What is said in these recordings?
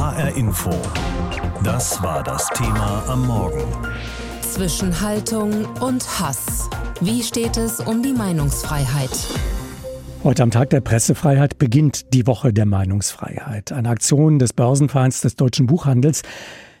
HR Info. Das war das Thema am Morgen. Zwischen Haltung und Hass. Wie steht es um die Meinungsfreiheit? Heute am Tag der Pressefreiheit beginnt die Woche der Meinungsfreiheit. Eine Aktion des Börsenvereins des deutschen Buchhandels.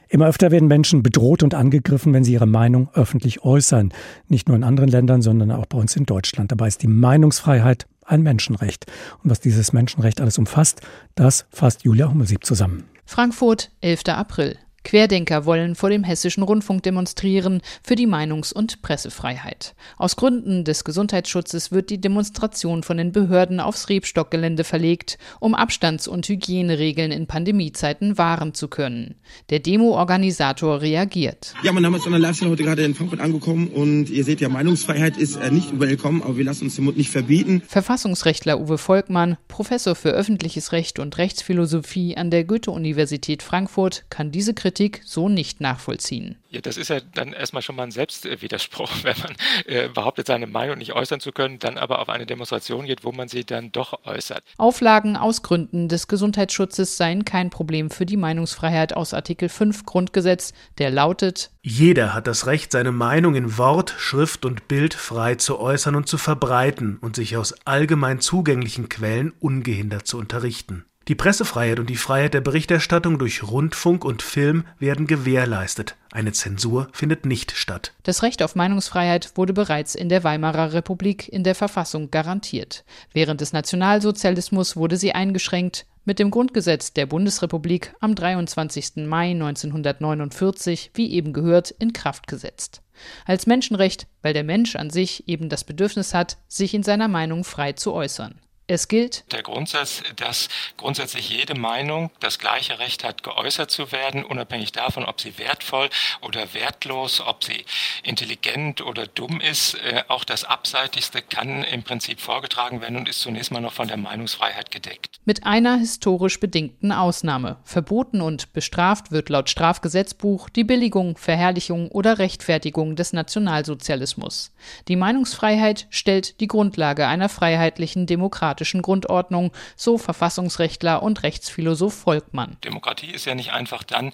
Immer öfter werden Menschen bedroht und angegriffen, wenn sie ihre Meinung öffentlich äußern. Nicht nur in anderen Ländern, sondern auch bei uns in Deutschland. Dabei ist die Meinungsfreiheit ein Menschenrecht. Und was dieses Menschenrecht alles umfasst, das fasst Julia Hummelsieb zusammen. Frankfurt, 11. April. Querdenker wollen vor dem hessischen Rundfunk demonstrieren für die Meinungs- und Pressefreiheit. Aus Gründen des Gesundheitsschutzes wird die Demonstration von den Behörden aufs Rebstockgelände verlegt, um Abstands- und Hygieneregeln in Pandemiezeiten wahren zu können. Der Demo-Organisator reagiert. Ja, mein Name ist Anna Leifstein, heute gerade in Frankfurt angekommen und ihr seht ja, Meinungsfreiheit ist äh, nicht willkommen, aber wir lassen uns den Mund nicht verbieten. Verfassungsrechtler Uwe Volkmann, Professor für öffentliches Recht und Rechtsphilosophie an der Goethe-Universität Frankfurt, kann diese Kritik Kritik so nicht nachvollziehen. Ja, das ist ja dann erstmal schon mal ein Selbstwiderspruch, wenn man äh, behauptet, seine Meinung nicht äußern zu können, dann aber auf eine Demonstration geht, wo man sie dann doch äußert. Auflagen aus Gründen des Gesundheitsschutzes seien kein Problem für die Meinungsfreiheit aus Artikel 5 Grundgesetz, der lautet Jeder hat das Recht, seine Meinung in Wort, Schrift und Bild frei zu äußern und zu verbreiten und sich aus allgemein zugänglichen Quellen ungehindert zu unterrichten. Die Pressefreiheit und die Freiheit der Berichterstattung durch Rundfunk und Film werden gewährleistet. Eine Zensur findet nicht statt. Das Recht auf Meinungsfreiheit wurde bereits in der Weimarer Republik in der Verfassung garantiert. Während des Nationalsozialismus wurde sie eingeschränkt. Mit dem Grundgesetz der Bundesrepublik am 23. Mai 1949, wie eben gehört, in Kraft gesetzt. Als Menschenrecht, weil der Mensch an sich eben das Bedürfnis hat, sich in seiner Meinung frei zu äußern. Es gilt der Grundsatz, dass grundsätzlich jede Meinung das gleiche Recht hat, geäußert zu werden, unabhängig davon, ob sie wertvoll oder wertlos, ob sie intelligent oder dumm ist. Äh, auch das Abseitigste kann im Prinzip vorgetragen werden und ist zunächst mal noch von der Meinungsfreiheit gedeckt. Mit einer historisch bedingten Ausnahme. Verboten und bestraft wird laut Strafgesetzbuch die Billigung, Verherrlichung oder Rechtfertigung des Nationalsozialismus. Die Meinungsfreiheit stellt die Grundlage einer freiheitlichen Demokratie demokratischen Grundordnung, so Verfassungsrechtler und Rechtsphilosoph Volkmann. Demokratie ist ja nicht einfach dann,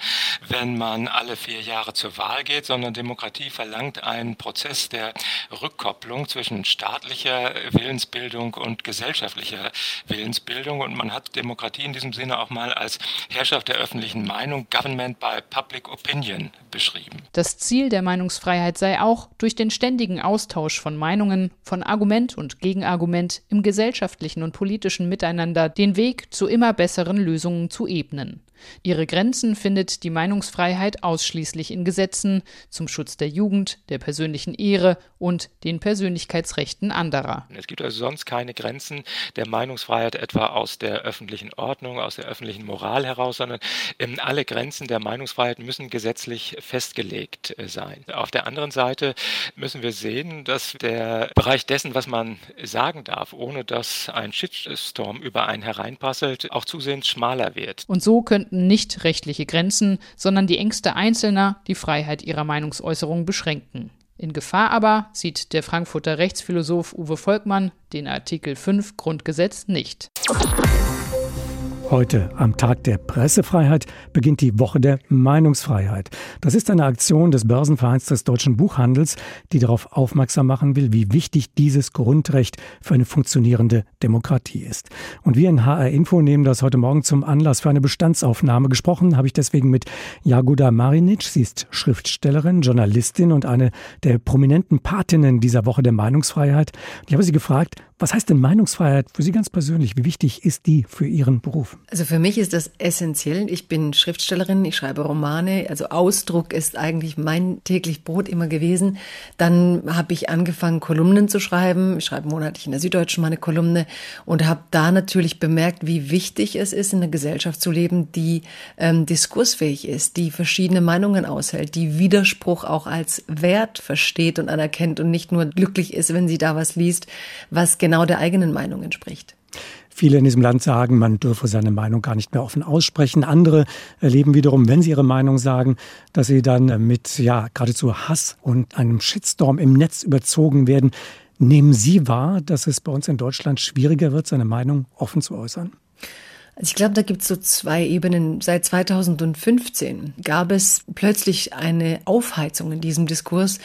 wenn man alle vier Jahre zur Wahl geht, sondern Demokratie verlangt einen Prozess der Rückkopplung zwischen staatlicher Willensbildung und gesellschaftlicher Willensbildung. Und man hat Demokratie in diesem Sinne auch mal als Herrschaft der öffentlichen Meinung, Government by Public Opinion, beschrieben. Das Ziel der Meinungsfreiheit sei auch, durch den ständigen Austausch von Meinungen, von Argument und Gegenargument im gesellschaftlichen und politischen Miteinander den Weg zu immer besseren Lösungen zu ebnen. Ihre Grenzen findet die Meinungsfreiheit ausschließlich in Gesetzen zum Schutz der Jugend, der persönlichen Ehre und den Persönlichkeitsrechten anderer. Es gibt also sonst keine Grenzen der Meinungsfreiheit etwa aus der öffentlichen Ordnung, aus der öffentlichen Moral heraus, sondern ähm, alle Grenzen der Meinungsfreiheit müssen gesetzlich festgelegt äh, sein. Auf der anderen Seite müssen wir sehen, dass der Bereich dessen, was man sagen darf, ohne dass ein Shitstorm über einen hereinpasselt, auch zusehends schmaler wird. Und so könnten nicht rechtliche Grenzen, sondern die Ängste Einzelner die Freiheit ihrer Meinungsäußerung beschränken. In Gefahr aber sieht der Frankfurter Rechtsphilosoph Uwe Volkmann den Artikel 5 Grundgesetz nicht. Heute, am Tag der Pressefreiheit, beginnt die Woche der Meinungsfreiheit. Das ist eine Aktion des Börsenvereins des deutschen Buchhandels, die darauf aufmerksam machen will, wie wichtig dieses Grundrecht für eine funktionierende Demokratie ist. Und wir in HR Info nehmen das heute Morgen zum Anlass für eine Bestandsaufnahme. Gesprochen habe ich deswegen mit Jagoda Marinic. Sie ist Schriftstellerin, Journalistin und eine der prominenten Patinnen dieser Woche der Meinungsfreiheit. Ich habe sie gefragt, was heißt denn Meinungsfreiheit für Sie ganz persönlich? Wie wichtig ist die für Ihren Beruf? Also für mich ist das essentiell. Ich bin Schriftstellerin, ich schreibe Romane. Also Ausdruck ist eigentlich mein täglich Brot immer gewesen. Dann habe ich angefangen, Kolumnen zu schreiben. Ich schreibe monatlich in der Süddeutschen meine Kolumne und habe da natürlich bemerkt, wie wichtig es ist, in einer Gesellschaft zu leben, die ähm, diskursfähig ist, die verschiedene Meinungen aushält, die Widerspruch auch als Wert versteht und anerkennt und nicht nur glücklich ist, wenn sie da was liest, was genau der eigenen Meinung entspricht. Viele in diesem Land sagen, man dürfe seine Meinung gar nicht mehr offen aussprechen. Andere erleben wiederum, wenn sie ihre Meinung sagen, dass sie dann mit ja geradezu Hass und einem Shitstorm im Netz überzogen werden. Nehmen Sie wahr, dass es bei uns in Deutschland schwieriger wird, seine Meinung offen zu äußern? Also ich glaube, da gibt es so zwei Ebenen. Seit 2015 gab es plötzlich eine Aufheizung in diesem Diskurs,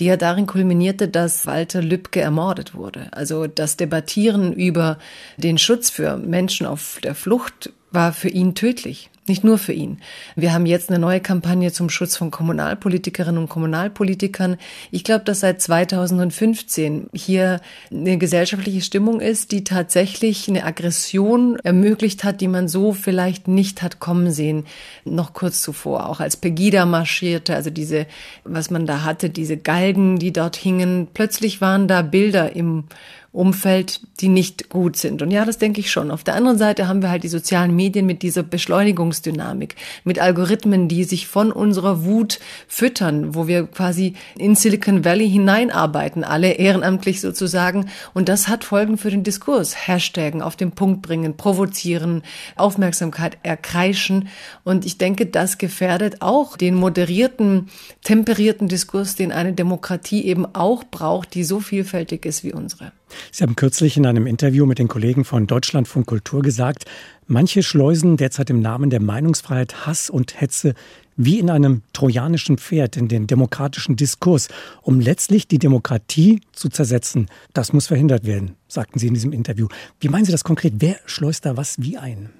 die ja darin kulminierte, dass Walter Lübcke ermordet wurde. Also das Debattieren über den Schutz für Menschen auf der Flucht war für ihn tödlich. Nicht nur für ihn. Wir haben jetzt eine neue Kampagne zum Schutz von Kommunalpolitikerinnen und Kommunalpolitikern. Ich glaube, dass seit 2015 hier eine gesellschaftliche Stimmung ist, die tatsächlich eine Aggression ermöglicht hat, die man so vielleicht nicht hat kommen sehen, noch kurz zuvor. Auch als Pegida marschierte, also diese, was man da hatte, diese Galgen, die dort hingen. Plötzlich waren da Bilder im Umfeld, die nicht gut sind. Und ja, das denke ich schon. Auf der anderen Seite haben wir halt die sozialen Medien mit dieser Beschleunigungsdynamik, mit Algorithmen, die sich von unserer Wut füttern, wo wir quasi in Silicon Valley hineinarbeiten, alle ehrenamtlich sozusagen. Und das hat Folgen für den Diskurs. Hashtaggen, auf den Punkt bringen, provozieren, Aufmerksamkeit erkreischen. Und ich denke, das gefährdet auch den moderierten, temperierten Diskurs, den eine Demokratie eben auch braucht, die so vielfältig ist wie unsere. Sie haben kürzlich in einem Interview mit den Kollegen von Deutschlandfunk Kultur gesagt, manche schleusen derzeit im Namen der Meinungsfreiheit Hass und Hetze wie in einem trojanischen Pferd in den demokratischen Diskurs, um letztlich die Demokratie zu zersetzen. Das muss verhindert werden, sagten Sie in diesem Interview. Wie meinen Sie das konkret? Wer schleust da was wie ein?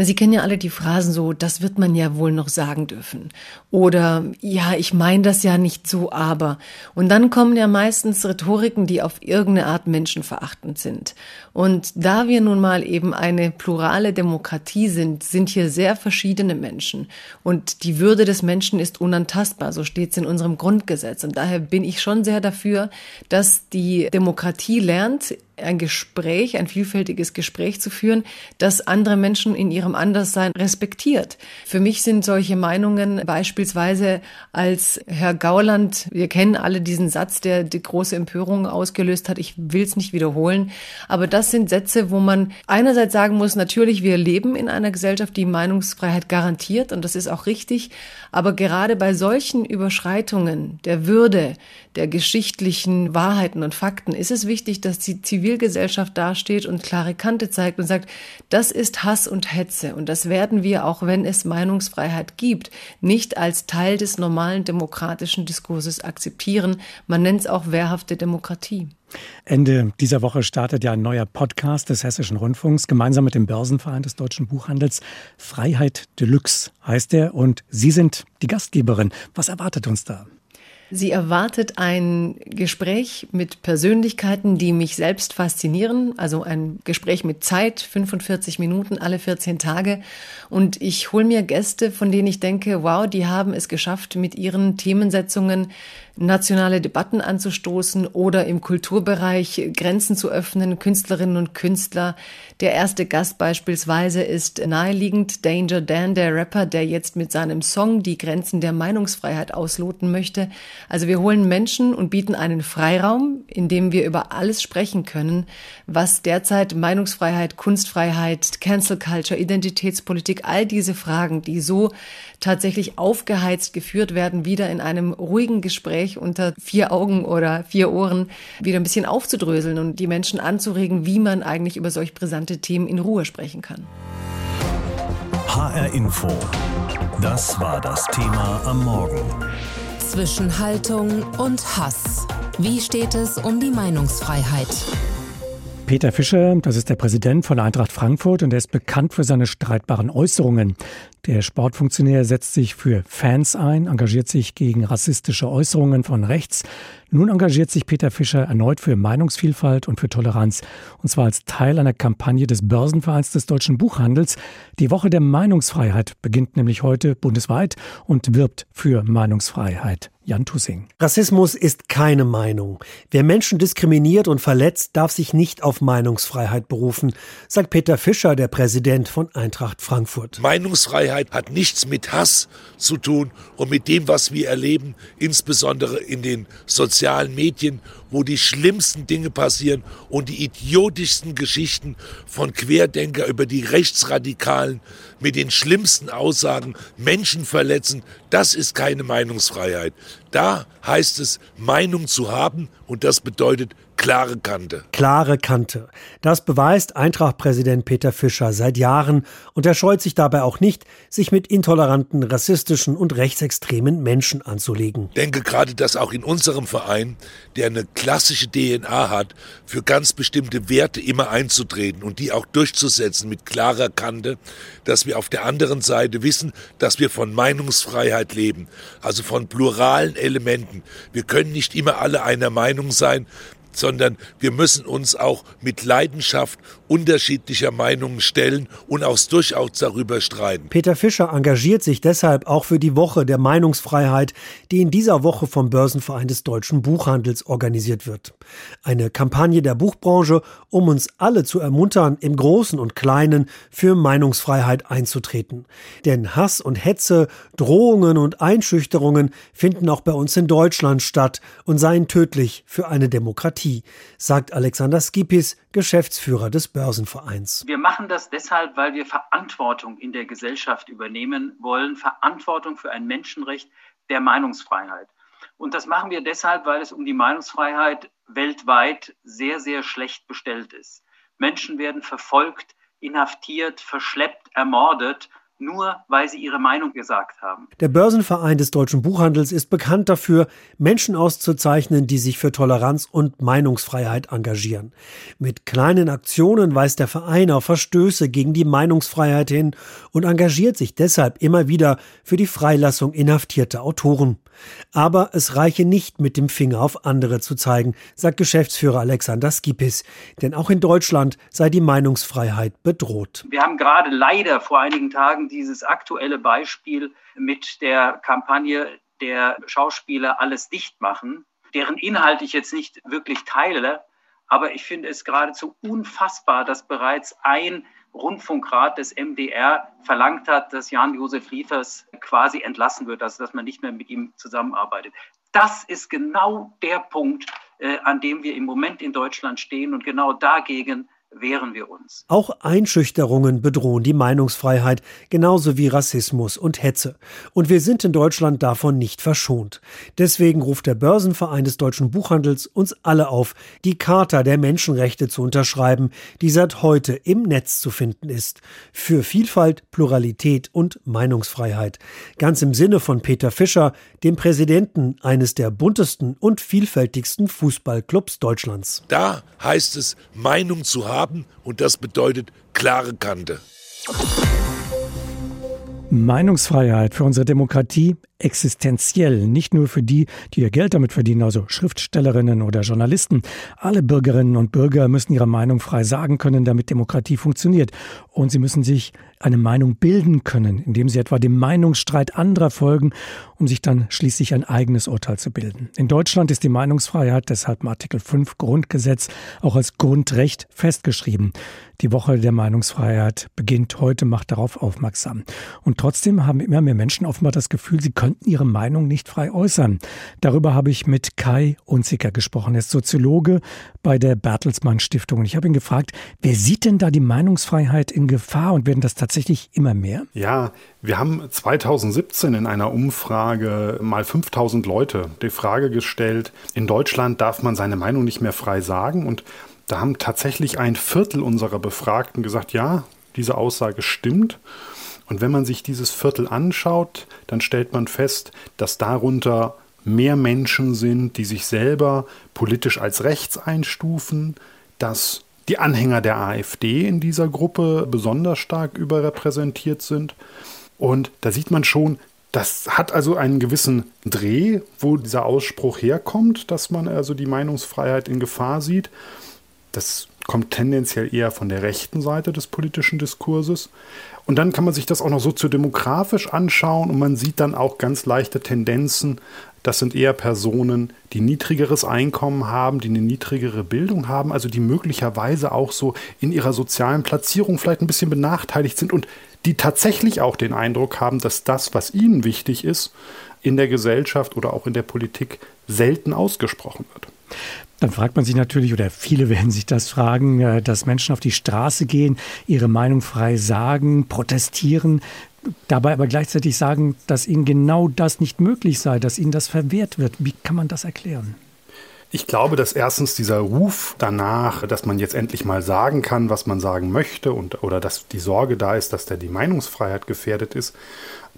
Na, Sie kennen ja alle die Phrasen so, das wird man ja wohl noch sagen dürfen. Oder ja, ich meine das ja nicht so, aber. Und dann kommen ja meistens Rhetoriken, die auf irgendeine Art menschenverachtend sind. Und da wir nun mal eben eine plurale Demokratie sind, sind hier sehr verschiedene Menschen. Und die Würde des Menschen ist unantastbar, so steht es in unserem Grundgesetz. Und daher bin ich schon sehr dafür, dass die Demokratie lernt, ein Gespräch, ein vielfältiges Gespräch zu führen, das andere Menschen in ihrem Anderssein respektiert. Für mich sind solche Meinungen beispielsweise als Herr Gauland, wir kennen alle diesen Satz, der die große Empörung ausgelöst hat, ich will es nicht wiederholen, aber das sind Sätze, wo man einerseits sagen muss, natürlich, wir leben in einer Gesellschaft, die Meinungsfreiheit garantiert und das ist auch richtig, aber gerade bei solchen Überschreitungen der Würde, der geschichtlichen Wahrheiten und Fakten ist es wichtig, dass die Zivilgesellschaft dasteht und klare Kante zeigt und sagt, das ist Hass und Hetze und das werden wir, auch wenn es Meinungsfreiheit gibt, nicht als Teil des normalen demokratischen Diskurses akzeptieren. Man nennt es auch wehrhafte Demokratie. Ende dieser Woche startet ja ein neuer Podcast des Hessischen Rundfunks gemeinsam mit dem Börsenverein des deutschen Buchhandels. Freiheit Deluxe heißt er und Sie sind die Gastgeberin. Was erwartet uns da? Sie erwartet ein Gespräch mit Persönlichkeiten, die mich selbst faszinieren. Also ein Gespräch mit Zeit, 45 Minuten alle 14 Tage. Und ich hole mir Gäste, von denen ich denke, wow, die haben es geschafft, mit ihren Themensetzungen nationale Debatten anzustoßen oder im Kulturbereich Grenzen zu öffnen, Künstlerinnen und Künstler. Der erste Gast beispielsweise ist naheliegend Danger Dan, der Rapper, der jetzt mit seinem Song die Grenzen der Meinungsfreiheit ausloten möchte. Also wir holen Menschen und bieten einen Freiraum, in dem wir über alles sprechen können, was derzeit Meinungsfreiheit, Kunstfreiheit, Cancel Culture, Identitätspolitik, all diese Fragen, die so tatsächlich aufgeheizt geführt werden, wieder in einem ruhigen Gespräch unter vier Augen oder vier Ohren wieder ein bisschen aufzudröseln und die Menschen anzuregen, wie man eigentlich über solch brisante Themen in Ruhe sprechen kann. HR Info. Das war das Thema am Morgen. Zwischen Haltung und Hass. Wie steht es um die Meinungsfreiheit? Peter Fischer, das ist der Präsident von Eintracht Frankfurt und er ist bekannt für seine streitbaren Äußerungen. Der Sportfunktionär setzt sich für Fans ein, engagiert sich gegen rassistische Äußerungen von rechts. Nun engagiert sich Peter Fischer erneut für Meinungsvielfalt und für Toleranz. Und zwar als Teil einer Kampagne des Börsenvereins des deutschen Buchhandels. Die Woche der Meinungsfreiheit beginnt nämlich heute bundesweit und wirbt für Meinungsfreiheit. Jan Tussing. Rassismus ist keine Meinung. Wer Menschen diskriminiert und verletzt, darf sich nicht auf Meinungsfreiheit berufen, sagt Peter Fischer, der Präsident von Eintracht Frankfurt. Meinungsfreiheit hat nichts mit Hass zu tun und mit dem, was wir erleben, insbesondere in den sozialen Medien, wo die schlimmsten Dinge passieren und die idiotischsten Geschichten von Querdenker über die Rechtsradikalen mit den schlimmsten Aussagen Menschen verletzen. Das ist keine Meinungsfreiheit. Da heißt es, Meinung zu haben und das bedeutet klare Kante. Klare Kante. Das beweist Eintracht-Präsident Peter Fischer seit Jahren und er scheut sich dabei auch nicht, sich mit intoleranten, rassistischen und rechtsextremen Menschen anzulegen. Ich denke gerade, dass auch in unserem Verein, der eine klassische DNA hat, für ganz bestimmte Werte immer einzutreten und die auch durchzusetzen mit klarer Kante, dass wir auf der anderen Seite wissen, dass wir von Meinungsfreiheit leben, also von pluralen Elementen. Wir können nicht immer alle einer Meinung sein, sondern wir müssen uns auch mit Leidenschaft unterschiedlicher Meinungen stellen und auch durchaus darüber streiten. Peter Fischer engagiert sich deshalb auch für die Woche der Meinungsfreiheit, die in dieser Woche vom Börsenverein des deutschen Buchhandels organisiert wird. Eine Kampagne der Buchbranche, um uns alle zu ermuntern, im Großen und Kleinen für Meinungsfreiheit einzutreten. Denn Hass und Hetze, Drohungen und Einschüchterungen finden auch bei uns in Deutschland statt und seien tödlich für eine Demokratie, sagt Alexander Skipis, Geschäftsführer des Börsenvereins. Wir machen das deshalb, weil wir Verantwortung in der Gesellschaft übernehmen wollen, Verantwortung für ein Menschenrecht der Meinungsfreiheit. Und das machen wir deshalb, weil es um die Meinungsfreiheit weltweit sehr, sehr schlecht bestellt ist. Menschen werden verfolgt, inhaftiert, verschleppt, ermordet nur weil sie ihre Meinung gesagt haben. Der Börsenverein des deutschen Buchhandels ist bekannt dafür, Menschen auszuzeichnen, die sich für Toleranz und Meinungsfreiheit engagieren. Mit kleinen Aktionen weist der Verein auf Verstöße gegen die Meinungsfreiheit hin und engagiert sich deshalb immer wieder für die Freilassung inhaftierter Autoren. Aber es reiche nicht, mit dem Finger auf andere zu zeigen, sagt Geschäftsführer Alexander Skipis. Denn auch in Deutschland sei die Meinungsfreiheit bedroht. Wir haben gerade leider vor einigen Tagen dieses aktuelle Beispiel mit der Kampagne der Schauspieler alles dicht machen, deren Inhalt ich jetzt nicht wirklich teile. Aber ich finde es geradezu unfassbar, dass bereits ein Rundfunkrat des MDR verlangt hat, dass Jan-Josef Liefers quasi entlassen wird, also dass man nicht mehr mit ihm zusammenarbeitet. Das ist genau der Punkt, äh, an dem wir im Moment in Deutschland stehen und genau dagegen wehren wir uns. Auch Einschüchterungen bedrohen die Meinungsfreiheit, genauso wie Rassismus und Hetze. Und wir sind in Deutschland davon nicht verschont. Deswegen ruft der Börsenverein des deutschen Buchhandels uns alle auf, die Charta der Menschenrechte zu unterschreiben, die seit heute im Netz zu finden ist. Für Vielfalt, Pluralität und Meinungsfreiheit. Ganz im Sinne von Peter Fischer, dem Präsidenten eines der buntesten und vielfältigsten Fußballclubs Deutschlands. Da heißt es, Meinung zu haben haben und das bedeutet klare Kante. Meinungsfreiheit für unsere Demokratie existenziell, nicht nur für die, die ihr Geld damit verdienen, also Schriftstellerinnen oder Journalisten. Alle Bürgerinnen und Bürger müssen ihre Meinung frei sagen können, damit Demokratie funktioniert. Und sie müssen sich eine Meinung bilden können, indem sie etwa dem Meinungsstreit anderer folgen, um sich dann schließlich ein eigenes Urteil zu bilden. In Deutschland ist die Meinungsfreiheit deshalb im Artikel 5 Grundgesetz auch als Grundrecht festgeschrieben. Die Woche der Meinungsfreiheit beginnt heute, macht darauf aufmerksam. Und trotzdem haben immer mehr Menschen offenbar das Gefühl, sie könnten ihre Meinung nicht frei äußern. Darüber habe ich mit Kai Unziker gesprochen. Er ist Soziologe bei der Bertelsmann Stiftung. Und ich habe ihn gefragt, wer sieht denn da die Meinungsfreiheit in Gefahr und werden das tatsächlich immer mehr? Ja, wir haben 2017 in einer Umfrage mal 5000 Leute die Frage gestellt, in Deutschland darf man seine Meinung nicht mehr frei sagen und da haben tatsächlich ein Viertel unserer Befragten gesagt, ja, diese Aussage stimmt. Und wenn man sich dieses Viertel anschaut, dann stellt man fest, dass darunter mehr Menschen sind, die sich selber politisch als rechts einstufen, dass die Anhänger der AfD in dieser Gruppe besonders stark überrepräsentiert sind. Und da sieht man schon, das hat also einen gewissen Dreh, wo dieser Ausspruch herkommt, dass man also die Meinungsfreiheit in Gefahr sieht. Das kommt tendenziell eher von der rechten Seite des politischen Diskurses. Und dann kann man sich das auch noch soziodemografisch anschauen und man sieht dann auch ganz leichte Tendenzen. Das sind eher Personen, die niedrigeres Einkommen haben, die eine niedrigere Bildung haben, also die möglicherweise auch so in ihrer sozialen Platzierung vielleicht ein bisschen benachteiligt sind und die tatsächlich auch den Eindruck haben, dass das, was ihnen wichtig ist, in der Gesellschaft oder auch in der Politik selten ausgesprochen wird. Dann fragt man sich natürlich, oder viele werden sich das fragen, äh, dass Menschen auf die Straße gehen, ihre Meinung frei sagen, protestieren, dabei aber gleichzeitig sagen, dass ihnen genau das nicht möglich sei, dass ihnen das verwehrt wird. Wie kann man das erklären? Ich glaube, dass erstens dieser Ruf danach, dass man jetzt endlich mal sagen kann, was man sagen möchte und oder dass die Sorge da ist, dass da die Meinungsfreiheit gefährdet ist,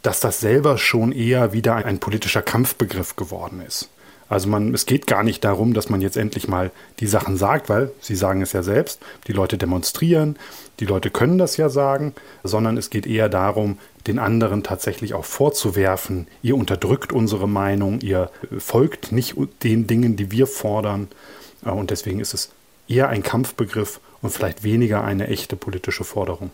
dass das selber schon eher wieder ein politischer Kampfbegriff geworden ist. Also man, es geht gar nicht darum, dass man jetzt endlich mal die Sachen sagt, weil Sie sagen es ja selbst, die Leute demonstrieren, die Leute können das ja sagen, sondern es geht eher darum, den anderen tatsächlich auch vorzuwerfen, ihr unterdrückt unsere Meinung, ihr folgt nicht den Dingen, die wir fordern. Äh, und deswegen ist es eher ein Kampfbegriff und vielleicht weniger eine echte politische Forderung.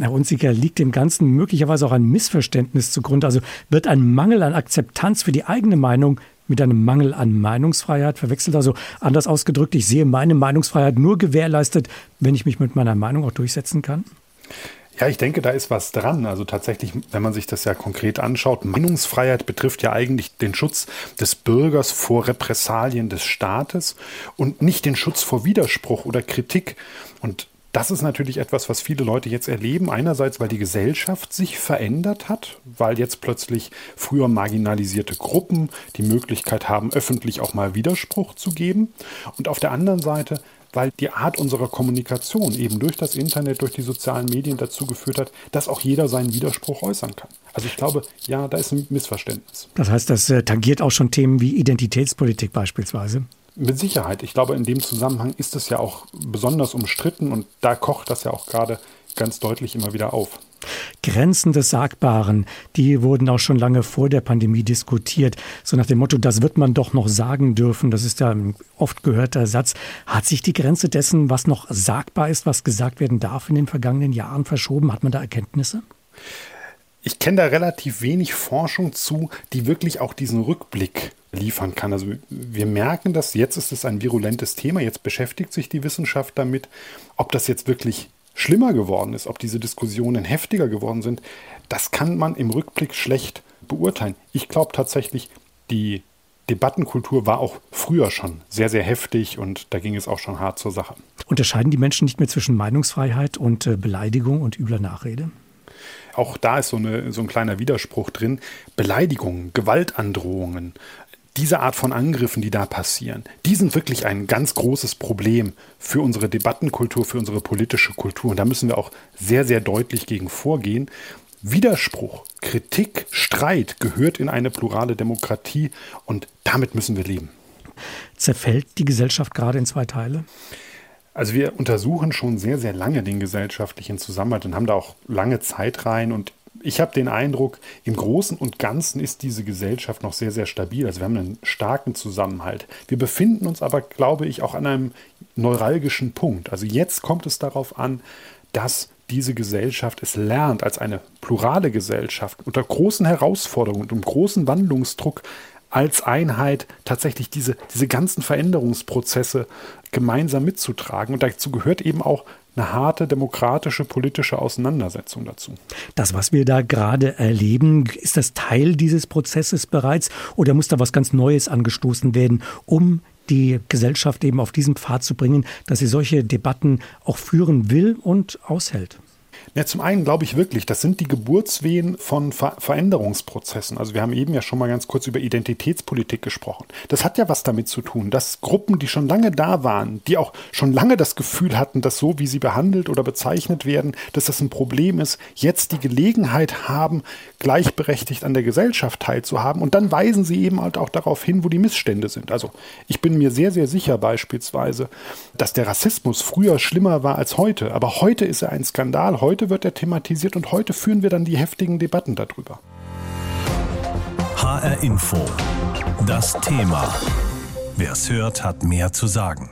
Herr Unziger, liegt dem Ganzen möglicherweise auch ein Missverständnis zugrunde? Also wird ein Mangel an Akzeptanz für die eigene Meinung mit einem Mangel an Meinungsfreiheit verwechselt. Also anders ausgedrückt, ich sehe meine Meinungsfreiheit nur gewährleistet, wenn ich mich mit meiner Meinung auch durchsetzen kann? Ja, ich denke, da ist was dran. Also tatsächlich, wenn man sich das ja konkret anschaut, Meinungsfreiheit betrifft ja eigentlich den Schutz des Bürgers vor Repressalien des Staates und nicht den Schutz vor Widerspruch oder Kritik. Und das ist natürlich etwas, was viele Leute jetzt erleben. Einerseits, weil die Gesellschaft sich verändert hat, weil jetzt plötzlich früher marginalisierte Gruppen die Möglichkeit haben, öffentlich auch mal Widerspruch zu geben. Und auf der anderen Seite, weil die Art unserer Kommunikation eben durch das Internet, durch die sozialen Medien dazu geführt hat, dass auch jeder seinen Widerspruch äußern kann. Also ich glaube, ja, da ist ein Missverständnis. Das heißt, das äh, tangiert auch schon Themen wie Identitätspolitik beispielsweise. Mit Sicherheit. Ich glaube, in dem Zusammenhang ist es ja auch besonders umstritten und da kocht das ja auch gerade ganz deutlich immer wieder auf. Grenzen des Sagbaren, die wurden auch schon lange vor der Pandemie diskutiert. So nach dem Motto, das wird man doch noch sagen dürfen. Das ist ja ein oft gehörter Satz. Hat sich die Grenze dessen, was noch sagbar ist, was gesagt werden darf, in den vergangenen Jahren verschoben? Hat man da Erkenntnisse? Ich kenne da relativ wenig Forschung zu, die wirklich auch diesen Rückblick liefern kann. Also wir merken das, jetzt ist es ein virulentes Thema, jetzt beschäftigt sich die Wissenschaft damit. Ob das jetzt wirklich schlimmer geworden ist, ob diese Diskussionen heftiger geworden sind, das kann man im Rückblick schlecht beurteilen. Ich glaube tatsächlich, die Debattenkultur war auch früher schon sehr, sehr heftig und da ging es auch schon hart zur Sache. Unterscheiden die Menschen nicht mehr zwischen Meinungsfreiheit und äh, Beleidigung und übler Nachrede? Auch da ist so, eine, so ein kleiner Widerspruch drin. Beleidigungen, Gewaltandrohungen, diese Art von Angriffen, die da passieren, die sind wirklich ein ganz großes Problem für unsere Debattenkultur, für unsere politische Kultur. Und da müssen wir auch sehr, sehr deutlich gegen vorgehen. Widerspruch, Kritik, Streit gehört in eine plurale Demokratie und damit müssen wir leben. Zerfällt die Gesellschaft gerade in zwei Teile? Also wir untersuchen schon sehr, sehr lange den gesellschaftlichen Zusammenhalt und haben da auch lange Zeit rein und ich habe den Eindruck, im Großen und Ganzen ist diese Gesellschaft noch sehr, sehr stabil. Also wir haben einen starken Zusammenhalt. Wir befinden uns aber, glaube ich, auch an einem neuralgischen Punkt. Also jetzt kommt es darauf an, dass diese Gesellschaft es lernt, als eine plurale Gesellschaft unter großen Herausforderungen und einem großen Wandlungsdruck als Einheit tatsächlich diese, diese ganzen Veränderungsprozesse gemeinsam mitzutragen. Und dazu gehört eben auch eine harte demokratische politische Auseinandersetzung dazu. Das, was wir da gerade erleben, ist das Teil dieses Prozesses bereits oder muss da was ganz Neues angestoßen werden, um die Gesellschaft eben auf diesen Pfad zu bringen, dass sie solche Debatten auch führen will und aushält? Ja, zum einen glaube ich wirklich, das sind die Geburtswehen von Ver Veränderungsprozessen. Also wir haben eben ja schon mal ganz kurz über Identitätspolitik gesprochen. Das hat ja was damit zu tun, dass Gruppen, die schon lange da waren, die auch schon lange das Gefühl hatten, dass so wie sie behandelt oder bezeichnet werden, dass das ein Problem ist, jetzt die Gelegenheit haben, gleichberechtigt an der Gesellschaft teilzuhaben. Und dann weisen sie eben halt auch darauf hin, wo die Missstände sind. Also ich bin mir sehr, sehr sicher beispielsweise, dass der Rassismus früher schlimmer war als heute. Aber heute ist er ein Skandal. Heute Wird er thematisiert und heute führen wir dann die heftigen Debatten darüber. HR Info. Das Thema. Wer es hört, hat mehr zu sagen.